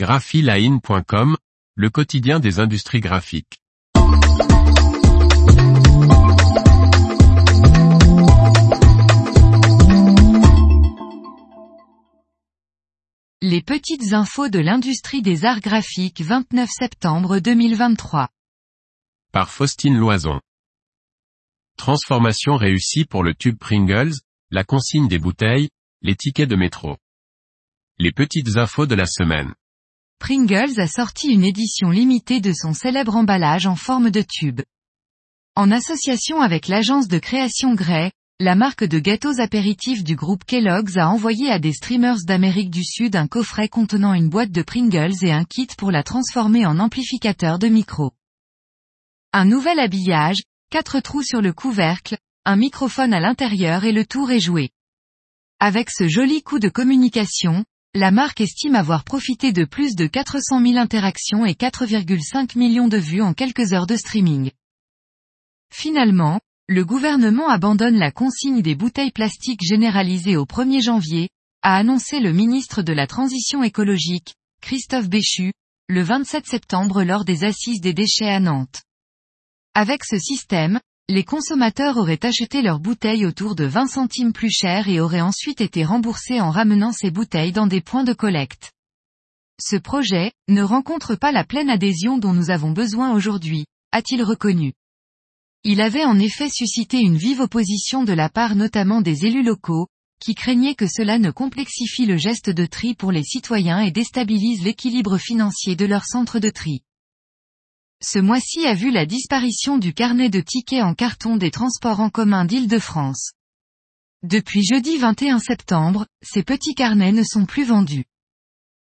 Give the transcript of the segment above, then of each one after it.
graphiline.com, le quotidien des industries graphiques. Les petites infos de l'industrie des arts graphiques 29 septembre 2023. Par Faustine Loison. Transformation réussie pour le tube Pringles, la consigne des bouteilles, les tickets de métro. Les petites infos de la semaine. Pringles a sorti une édition limitée de son célèbre emballage en forme de tube. En association avec l'agence de création Grey, la marque de gâteaux apéritifs du groupe Kellogg's a envoyé à des streamers d'Amérique du Sud un coffret contenant une boîte de Pringles et un kit pour la transformer en amplificateur de micro. Un nouvel habillage, quatre trous sur le couvercle, un microphone à l'intérieur et le tour est joué. Avec ce joli coup de communication, la marque estime avoir profité de plus de 400 000 interactions et 4,5 millions de vues en quelques heures de streaming. Finalement, le gouvernement abandonne la consigne des bouteilles plastiques généralisées au 1er janvier, a annoncé le ministre de la Transition écologique, Christophe Béchu, le 27 septembre lors des assises des déchets à Nantes. Avec ce système, les consommateurs auraient acheté leurs bouteilles autour de 20 centimes plus cher et auraient ensuite été remboursés en ramenant ces bouteilles dans des points de collecte. Ce projet, ne rencontre pas la pleine adhésion dont nous avons besoin aujourd'hui, a-t-il reconnu. Il avait en effet suscité une vive opposition de la part notamment des élus locaux, qui craignaient que cela ne complexifie le geste de tri pour les citoyens et déstabilise l'équilibre financier de leur centre de tri. Ce mois-ci a vu la disparition du carnet de tickets en carton des transports en commun d'Île-de-France. Depuis jeudi 21 septembre, ces petits carnets ne sont plus vendus.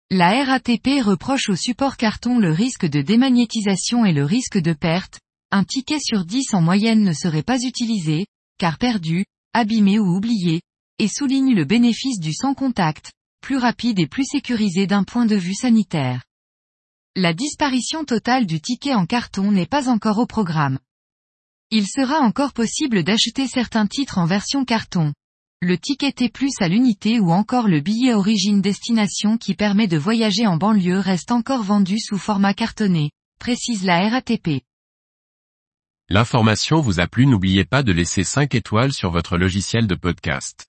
La RATP reproche au support carton le risque de démagnétisation et le risque de perte, un ticket sur 10 en moyenne ne serait pas utilisé, car perdu, abîmé ou oublié, et souligne le bénéfice du sans contact, plus rapide et plus sécurisé d'un point de vue sanitaire. La disparition totale du ticket en carton n'est pas encore au programme. Il sera encore possible d'acheter certains titres en version carton. Le ticket T+, à l'unité ou encore le billet origine destination qui permet de voyager en banlieue reste encore vendu sous format cartonné, précise la RATP. L'information vous a plu n'oubliez pas de laisser 5 étoiles sur votre logiciel de podcast.